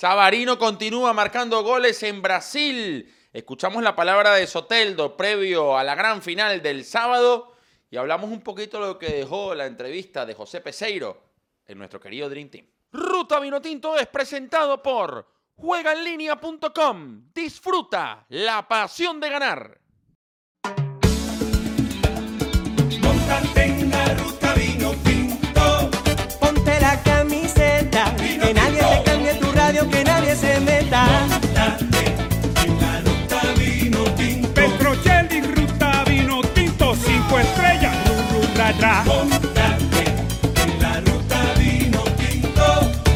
Savarino continúa marcando goles en Brasil. Escuchamos la palabra de Soteldo previo a la gran final del sábado y hablamos un poquito de lo que dejó la entrevista de José Peseiro en nuestro querido Dream Team. Ruta Vinotinto es presentado por juegaenlinea.com. Disfruta la pasión de ganar. Ru, ru, ra, ra. Montate en la ruta vino tinto.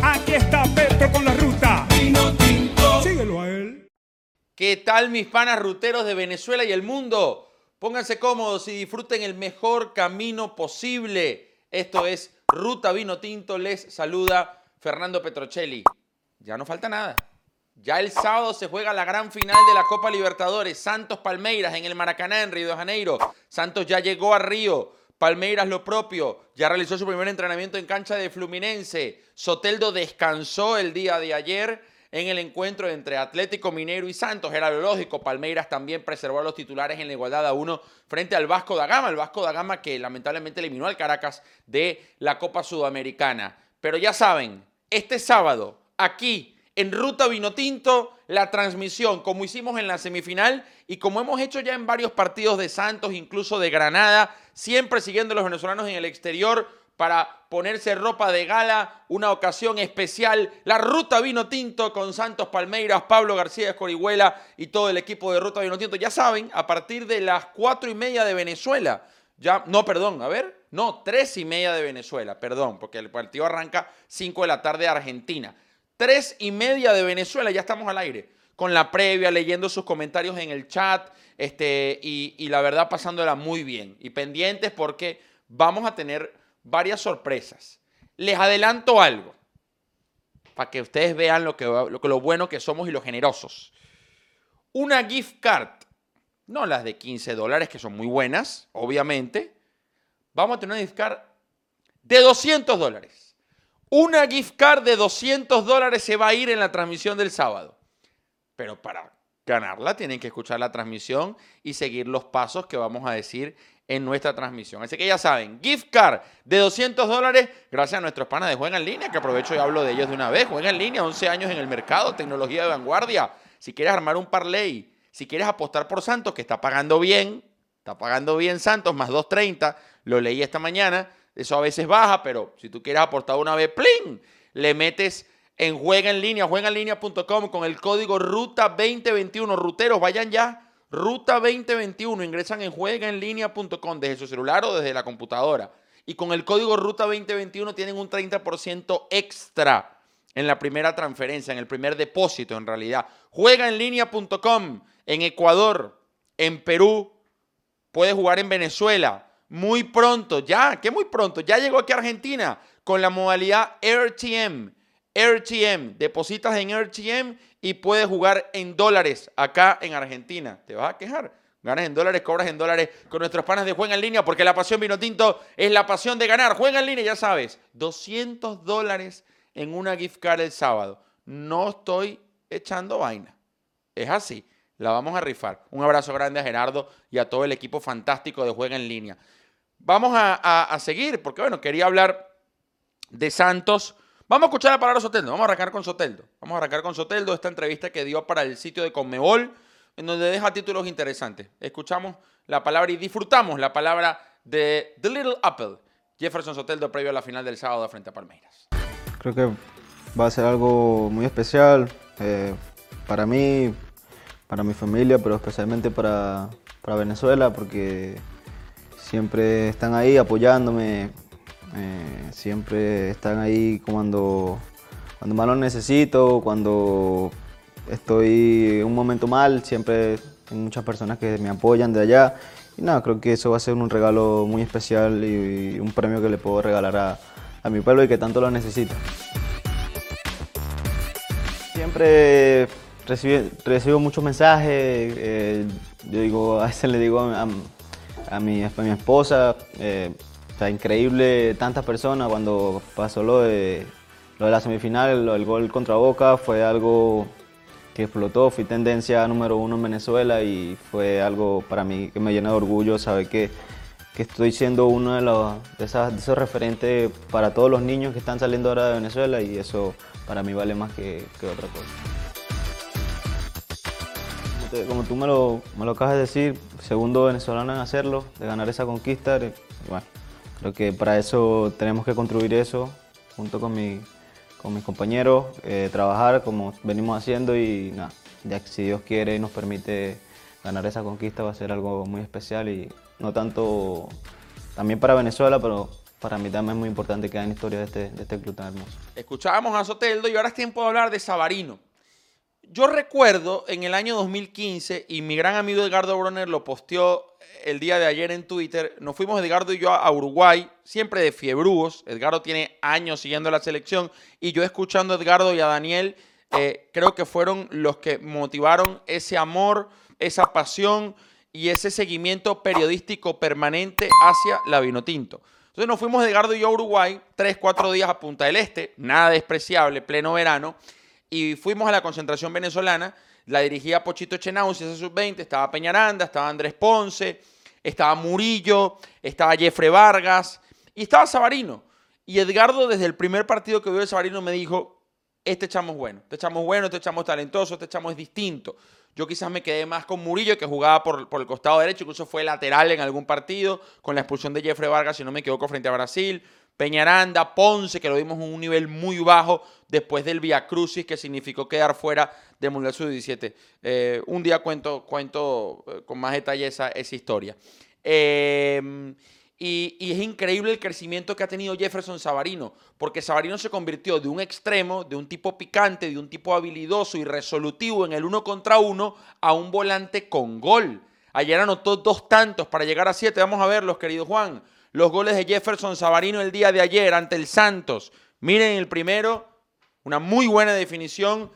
Aquí está Petro con la ruta. Vino tinto. Síguelo a él. ¿Qué tal mis panas ruteros de Venezuela y el mundo? Pónganse cómodos y disfruten el mejor camino posible. Esto es Ruta Vino Tinto. Les saluda Fernando Petrocelli. Ya no falta nada. Ya el sábado se juega la gran final de la Copa Libertadores. Santos Palmeiras en el Maracaná, en Río de Janeiro. Santos ya llegó a Río. Palmeiras lo propio. Ya realizó su primer entrenamiento en cancha de Fluminense. Soteldo descansó el día de ayer en el encuentro entre Atlético Mineiro y Santos. Era lo lógico. Palmeiras también preservó a los titulares en la igualdad a uno frente al Vasco da Gama. El Vasco da Gama que lamentablemente eliminó al Caracas de la Copa Sudamericana. Pero ya saben, este sábado, aquí en Ruta Vinotinto, la transmisión, como hicimos en la semifinal y como hemos hecho ya en varios partidos de Santos, incluso de Granada, siempre siguiendo a los venezolanos en el exterior para ponerse ropa de gala, una ocasión especial, la Ruta Vino Tinto con Santos Palmeiras, Pablo García Escorihuela y todo el equipo de Ruta Vino Tinto. Ya saben, a partir de las cuatro y media de Venezuela, ya, no, perdón, a ver, no, tres y media de Venezuela, perdón, porque el partido arranca cinco de la tarde de Argentina. Tres y media de Venezuela, ya estamos al aire, con la previa, leyendo sus comentarios en el chat, este, y, la verdad pasándola muy bien. Y pendientes porque vamos a tener varias sorpresas. Les adelanto algo, para que ustedes vean lo, que, lo, lo bueno que somos y lo generosos. Una gift card, no las de 15 dólares, que son muy buenas, obviamente. Vamos a tener una gift card de 200 dólares. Una gift card de 200 dólares se va a ir en la transmisión del sábado. Pero para ganarla tienen que escuchar la transmisión y seguir los pasos que vamos a decir en nuestra transmisión. Así que ya saben, gift card de 200 dólares gracias a nuestros panas de Juega en Línea, que aprovecho y hablo de ellos de una vez. Juega en Línea, 11 años en el mercado, tecnología de vanguardia. Si quieres armar un parlay, si quieres apostar por Santos, que está pagando bien, está pagando bien Santos, más 2.30, lo leí esta mañana, eso a veces baja, pero si tú quieres aportar una vez, ¡plin! Le metes en Juega en Línea, juegaenlinea.com con el código RUTA 2021. Ruteros, vayan ya. Ruta 2021. Ingresan en juegaenlinea.com desde su celular o desde la computadora. Y con el código Ruta 2021 tienen un 30% extra en la primera transferencia, en el primer depósito en realidad. Juegaenlinea.com en Ecuador, en Perú, puede jugar en Venezuela. Muy pronto, ya, que muy pronto, ya llegó aquí a Argentina con la modalidad RTM. RTM, depositas en RTM y puedes jugar en dólares acá en Argentina. ¿Te vas a quejar? Ganas en dólares, cobras en dólares con nuestros panas de Juega en Línea, porque la pasión vino tinto es la pasión de ganar. Juega en línea, ya sabes, 200 dólares en una gift card el sábado. No estoy echando vaina. Es así. La vamos a rifar. Un abrazo grande a Gerardo y a todo el equipo fantástico de Juega en Línea. Vamos a, seguir, porque bueno, quería hablar de Santos. Vamos a escuchar la palabra Soteldo. Vamos a arrancar con Soteldo. Vamos a arrancar con Soteldo esta entrevista que dio para el sitio de Conmebol, en donde deja títulos interesantes. Escuchamos la palabra y disfrutamos la palabra de The Little Apple. Jefferson Soteldo previo a la final del sábado frente a Palmeiras. Creo que va a ser algo muy especial eh, para mí, para mi familia, pero especialmente para Venezuela, porque siempre están ahí apoyándome, eh, siempre están ahí cuando, cuando más lo necesito, cuando estoy en un momento mal, siempre hay muchas personas que me apoyan de allá. Y nada, creo que eso va a ser un regalo muy especial y, un premio que le puedo regalar a, a mi pueblo y que tanto lo necesita. Siempre recibo, muchos mensajes, eh, yo digo, a veces le digo a, a- a mi, a mi esposa, eh, está increíble tantas personas cuando pasó lo de, lo de la semifinal, lo del gol contra Boca fue algo que explotó, fui tendencia número uno en Venezuela y fue algo para mí que me llena de orgullo saber que, que estoy siendo uno de, los, de, esas- de esos referentes para todos los niños que están saliendo ahora de Venezuela y eso para mí vale más que, que otra cosa. Como tú me lo, me lo acabas de decir, segundo venezolano en hacerlo, de ganar esa conquista, bueno, creo que para eso tenemos que construir eso junto con, mi, con mis compañeros, eh, trabajar como venimos haciendo y nada, si Dios quiere y nos permite ganar esa conquista va a ser algo muy especial y no tanto también para Venezuela, pero para mí también es muy importante que hagan historia de este, de este club tan hermoso. Escuchábamos a Soteldo y ahora es tiempo de hablar de Sabarino. Yo recuerdo en el año 2015, y mi gran amigo Edgardo Broner lo posteó el día de ayer en Twitter, nos fuimos Edgardo y yo a Uruguay, siempre de fiebrúos. Edgardo tiene años siguiendo la selección y yo escuchando a Edgardo y a Daniel, eh, creo que fueron los que motivaron ese amor, esa pasión y ese seguimiento periodístico permanente hacia la Vinotinto. Entonces nos fuimos Edgardo y yo a Uruguay, tres, cuatro días a Punta del Este, nada despreciable, pleno verano, y fuimos a la concentración venezolana, la dirigía Pochito Chenauzi, ese sub-20, estaba Peñaranda, estaba Andrés Ponce, estaba Murillo, estaba Jeffrey Vargas y estaba Sabarino. Y Edgardo desde el primer partido que vio de Sabarino me dijo, este chamo es bueno, este chamo es bueno, este chamo es talentoso, este chamo es distinto. Yo quizás me quedé más con Murillo, que jugaba por, por el costado derecho, incluso fue lateral en algún partido, con la expulsión de Jeffrey Vargas, si no me equivoco, frente a Brasil. Peñaranda, Ponce, que lo vimos en un nivel muy bajo después del Via Crucis, que significó quedar fuera del Mundial Sub-17. Eh, un día cuento, cuento eh, con más detalle esa, esa historia. Eh, y, y es increíble el crecimiento que ha tenido Jefferson Savarino, porque Savarino se convirtió de un extremo, de un tipo picante, de un tipo habilidoso y resolutivo en el uno contra uno, a un volante con gol. Ayer anotó dos tantos para llegar a siete. Vamos a verlos, querido Juan. Los goles de Jefferson Savarino el día de ayer ante el Santos. Miren el primero, una muy buena definición.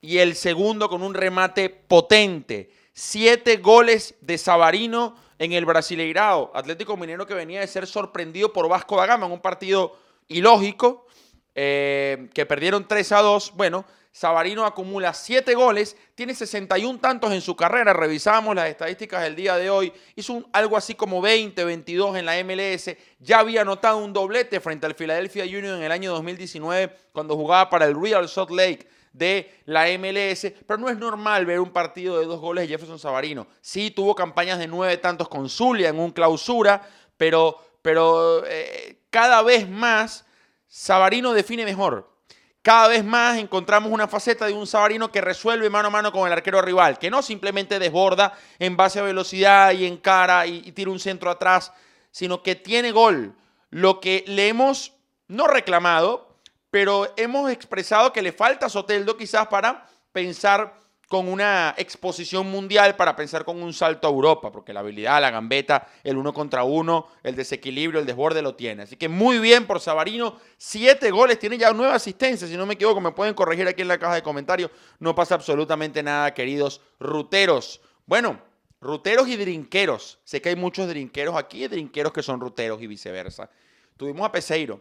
Y el segundo con un remate potente. Siete goles de Savarino en el Brasileirao. Atlético Minero que venía de ser sorprendido por Vasco da Gama en un partido ilógico. Eh, que perdieron 3 a 2. Bueno, Savarino acumula 7 goles, tiene 61 tantos en su carrera. Revisábamos las estadísticas del día de hoy. Hizo algo así como 20, 22 en la MLS. Ya había anotado un doblete frente al Philadelphia Union en el año 2019 cuando jugaba para el Real Salt Lake de la MLS, pero no es normal ver un partido de dos goles de Jefferson Savarino. Sí tuvo campañas de nueve tantos con Zulia en un clausura, pero, pero eh, cada vez más Savarino define mejor. Cada vez más encontramos una faceta de un Sabarino que resuelve mano a mano con el arquero rival, que no simplemente desborda en base a velocidad y en cara y, y tira un centro atrás, sino que tiene gol. Lo que le hemos no reclamado, pero hemos expresado que le falta a Soteldo quizás para pensar con una exposición mundial, para pensar con un salto a Europa, porque la habilidad, la gambeta, el uno contra uno, el desequilibrio, el desborde lo tiene. Así que muy bien por Sabarino, siete goles, tiene ya nueve asistencias, si no me equivoco, me pueden corregir aquí en la caja de comentarios. No pasa absolutamente nada, queridos ruteros. Bueno, ruteros y drinqueros. Sé que hay muchos drinqueros aquí y drinqueros que son ruteros y viceversa. Tuvimos a Peseiro,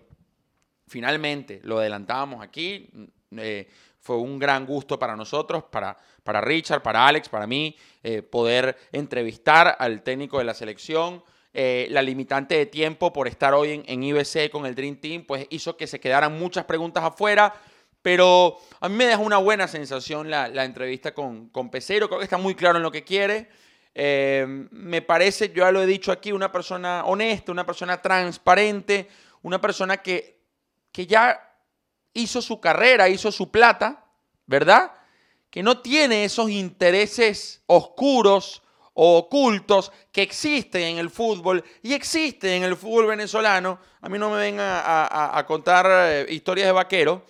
finalmente, lo adelantábamos aquí. eh, fue un gran gusto para nosotros, para, para Richard, para Alex, para mí, eh, poder entrevistar al técnico de la selección. Eh, la limitante de tiempo por estar hoy en, en IBC con el Dream Team, pues hizo que se quedaran muchas preguntas afuera. Pero a mí me deja una buena sensación la, la entrevista con, con Pesero. Creo que está muy claro en lo que quiere. Me parece, yo ya lo he dicho aquí, una persona honesta, una persona transparente, una persona que, que ya hizo su carrera, hizo su plata, ¿verdad? Que no tiene esos intereses oscuros o ocultos que existen en el fútbol y existen en el fútbol venezolano. A mí no me vengan a, contar eh, historias de vaquero.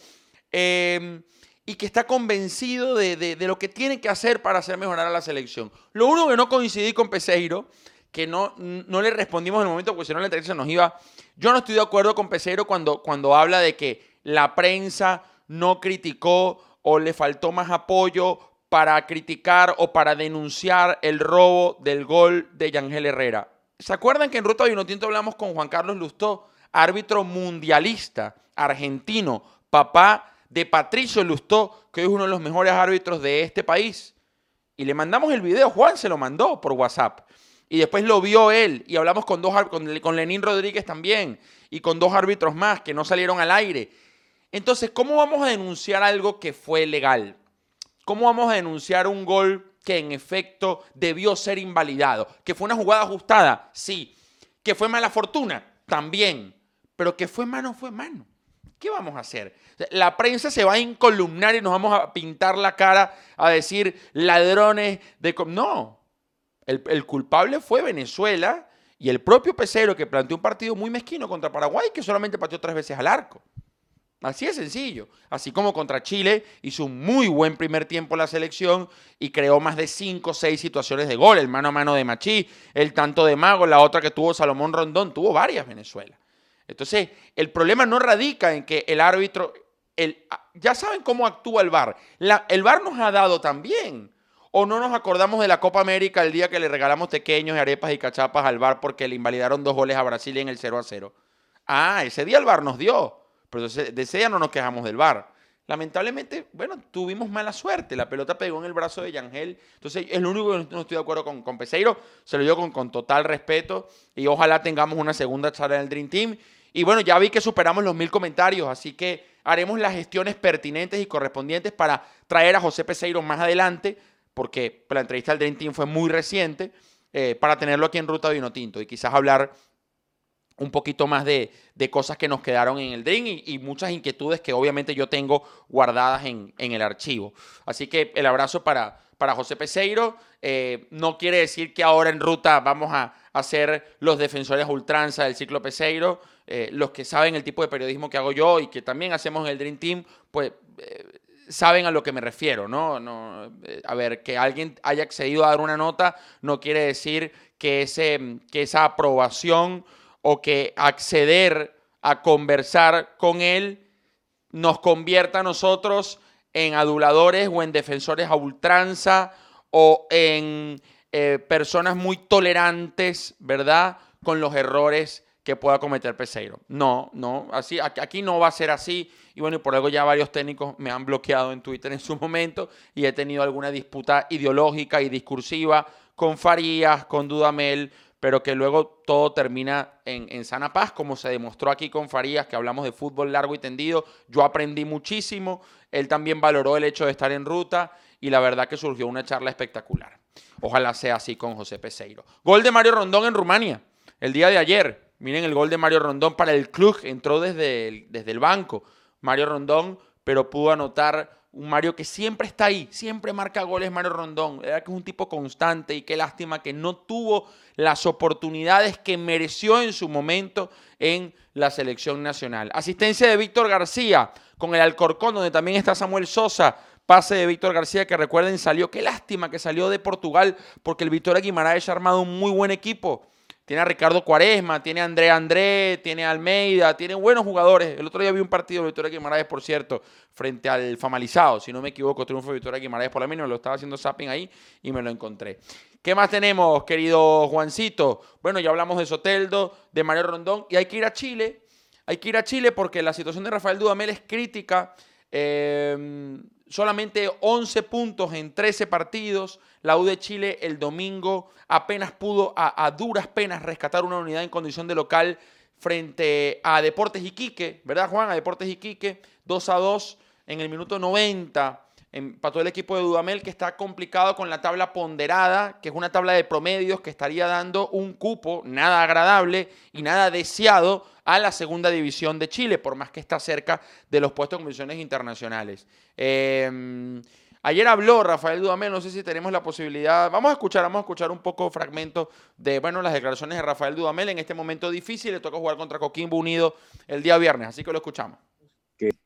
Eh, y que está convencido de, de- de lo que tiene que hacer para hacer mejorar a la selección. Lo único que no coincidí con Peseiro, que no, no le respondimos en el momento, no la entrevista nos iba. Yo no estoy de acuerdo con Peseiro cuando, cuando habla de que la prensa no criticó o le faltó más apoyo para criticar o para denunciar el robo del gol de Yangel Herrera. ¿Se acuerdan que en Ruta Vinotinto hablamos con Juan Carlos Lustó, árbitro mundialista argentino, papá de Patricio Lustó, que es uno de los mejores árbitros de este país. Y le mandamos el video, Juan se lo mandó por WhatsApp. Y después lo vio él y hablamos con, dos, con, Lenín Rodríguez también y con dos árbitros más que no salieron al aire. Entonces, ¿cómo vamos a denunciar algo que fue legal? ¿Cómo vamos a denunciar un gol que en efecto debió ser invalidado? ¿Que fue una jugada ajustada? Sí. ¿Que fue mala fortuna? También. Pero que fue mano, fue mano. ¿Qué vamos a hacer? La prensa se va a incolumnar y nos vamos a pintar la cara a decir ladrones de... No, el, culpable fue Venezuela y el propio Pesero que planteó un partido muy mezquino contra Paraguay que solamente pateó tres veces al arco. Así de sencillo. Así como contra Chile hizo un muy buen primer tiempo la selección y creó más de cinco o seis situaciones de gol. El mano a mano de Machí, el tanto de Mago, la otra que tuvo Salomón Rondón, tuvo varias Venezuela. Entonces, el problema no radica en que el árbitro, ya saben cómo actúa el VAR. El VAR nos ha dado también. ¿O no nos acordamos de la Copa América el día que le regalamos pequeños, arepas y cachapas al VAR porque le invalidaron dos goles a Brasil en el 0 a 0? Ah, ese día el VAR nos dio. Pero de ese día no nos quejamos del VAR. Lamentablemente, bueno, tuvimos mala suerte. La pelota pegó en el brazo de Yangel. Entonces, es lo único que no estoy de acuerdo con, Peseiro. Se lo digo con, con total respeto. Y ojalá tengamos una segunda charla en el Dream Team. Y bueno, ya vi que superamos los mil comentarios. Así que haremos las gestiones pertinentes y correspondientes para traer a José Peseiro más adelante. Porque la entrevista del Dream Team fue muy reciente. Eh, para tenerlo aquí en Ruta Vino Tinto. Y quizás hablar un poquito más de, de, cosas que nos quedaron en el Dream y, muchas inquietudes que obviamente yo tengo guardadas en, en el archivo. Así que el abrazo para, para José Peseiro. Eh, no quiere decir que ahora en ruta vamos a, a ser los defensores ultranza del ciclo Peseiro. Eh, los que saben el tipo de periodismo que hago yo y que también hacemos en el Dream Team, pues saben a lo que me refiero, ¿no? no a ver, que alguien haya accedido a dar una nota no quiere decir que, ese, que esa aprobación o que acceder a conversar con él nos convierta a nosotros en aduladores o en defensores a ultranza o en eh, personas muy tolerantes, ¿verdad? Con los errores que pueda cometer Peseiro. No, no, así, aquí no va a ser así. Y bueno, y por algo ya varios técnicos me han bloqueado en Twitter en su momento y he tenido alguna disputa ideológica y discursiva con Farías, con Dudamel, pero que luego todo termina en, en, sana paz, como se demostró aquí con Farías, que hablamos de fútbol largo y tendido. Yo aprendí muchísimo, él también valoró el hecho de estar en ruta y la verdad que surgió una charla espectacular. Ojalá sea así con José Peseiro. Gol de Mario Rondón en Rumania, el día de ayer. Miren el gol de Mario Rondón para el club, entró desde el, desde el banco. Mario Rondón, pero pudo anotar un Mario que siempre está ahí, siempre marca goles Mario Rondón, era que es un tipo constante y qué lástima que no tuvo las oportunidades que mereció en su momento en la selección nacional. Asistencia de Víctor García con el Alcorcón, donde también está Samuel Sosa. Pase de Víctor García, que recuerden salió, qué lástima que salió de Portugal, porque el Victoria Guimaraes ha armado un muy buen equipo. Tiene a Ricardo Cuaresma, tiene a André André, tiene a Almeida, tiene buenos jugadores. El otro día vi un partido de Victoria Guimaraes, por cierto, frente al Famalizado, si no me equivoco, triunfo de Victoria Guimaraes por la mínima, lo estaba haciendo zapping ahí y me lo encontré. ¿Qué más tenemos, querido Juancito? Bueno, ya hablamos de Soteldo, de Mario Rondón, y hay que ir a Chile. Hay que ir a Chile porque la situación de Rafael Dudamel es crítica. Eh, solamente 11 puntos en 13 partidos. La U de Chile el domingo apenas pudo a, duras penas rescatar una unidad en condición de local frente a Deportes Iquique, ¿verdad Juan? A Deportes Iquique, 2 a 2 en el minuto 90. Empató el equipo de Dudamel que está complicado con la tabla ponderada, que es una tabla de promedios que estaría dando un cupo nada agradable y nada deseado a la segunda división de Chile, por más que está cerca de los puestos en condiciones internacionales. Eh, ayer habló Rafael Dudamel, no sé si tenemos la posibilidad, vamos a escuchar, vamos a escuchar un poco fragmento de, bueno, las declaraciones de Rafael Dudamel en este momento difícil, le toca jugar contra Coquimbo Unido el día viernes, así que lo escuchamos.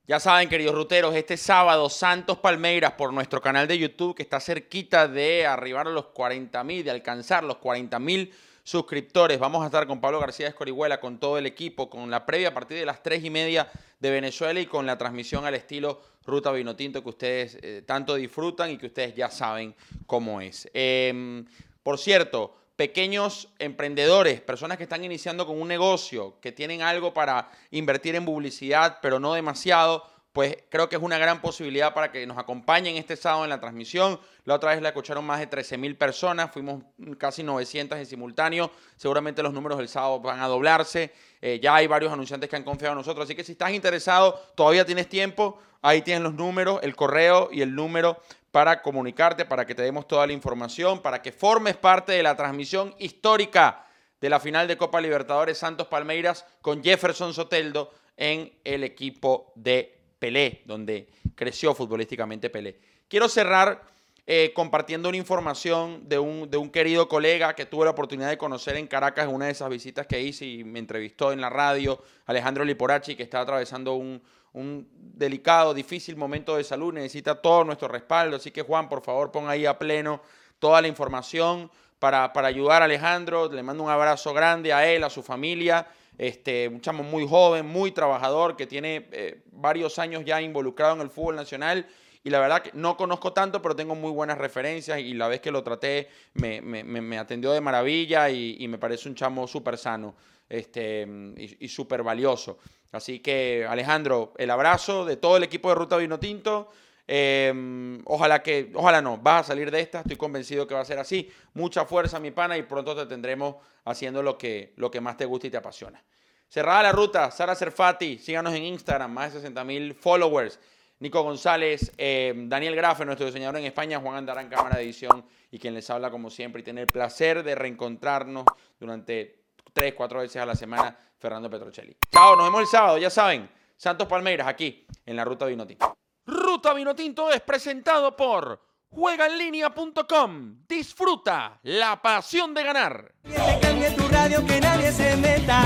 Ya saben, queridos ruteros, este sábado Santos Palmeiras por nuestro canal de YouTube que está cerquita de arribar a los 40 mil, de alcanzar los 40 mil suscriptores. Vamos a estar con Pablo García Escorihuela, con todo el equipo, con la previa a partir de las 3 y media de Venezuela y con la transmisión al estilo Ruta Vinotinto que ustedes eh, tanto disfrutan y que ustedes ya saben cómo es. Eh, por cierto, pequeños emprendedores, personas que están iniciando con un negocio, que tienen algo para invertir en publicidad, pero no demasiado, pues creo que es una gran posibilidad para que nos acompañen este sábado en la transmisión. La otra vez la escucharon más de 13 mil personas, fuimos casi 900 en simultáneo. Seguramente los números del sábado van a doblarse. Eh, ya hay varios anunciantes que han confiado en nosotros, así que si estás interesado, todavía tienes tiempo. Ahí tienes los números, el correo y el número para comunicarte, para que te demos toda la información, para que formes parte de la transmisión histórica de la final de Copa Libertadores Santos Palmeiras con Jefferson Soteldo en el equipo de Pelé, donde creció futbolísticamente Pelé. Quiero cerrar eh, compartiendo una información de un, de un querido colega que tuve la oportunidad de conocer en Caracas en una de esas visitas que hice y me entrevistó en la radio, Alejandro Liporachi, que está atravesando un, un delicado, difícil momento de salud, necesita todo nuestro respaldo. Así que Juan, por favor, pon ahí a pleno toda la información para, para ayudar a Alejandro. Le mando un abrazo grande a él, a su familia. Este, un chamo muy joven, muy trabajador, que tiene eh, varios años ya involucrado en el fútbol nacional. Y la verdad que no conozco tanto, pero tengo muy buenas referencias. Y la vez que lo traté, me, me- atendió de maravilla y, me parece un chamo súper sano este, y, súper valioso. Así que, Alejandro, el abrazo de todo el equipo de Ruta Vino Tinto. Eh, ojalá que, ojalá no, vas a salir de esta, estoy convencido que va a ser así. Mucha fuerza, mi pana, y pronto te tendremos haciendo lo que, lo que más te gusta y te apasiona. Cerrada la ruta, Sara Serfati, síganos en Instagram, más de 60 mil followers. Nico González, eh, Daniel Grafe, nuestro diseñador en España, Juan Andarán, cámara de edición, y quien les habla como siempre, y tiene el placer de reencontrarnos durante tres, cuatro veces a la semana, Fernando Petrocelli. Chao, nos vemos el sábado, ya saben, Santos Palmeiras, aquí, en la Ruta Vinotinto. Ruta Vinotinto es presentado por juegaenlinea.com. Disfruta la pasión de ganar. Que tu radio, que nadie se meta.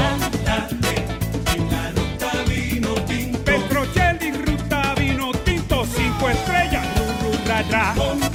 pedra.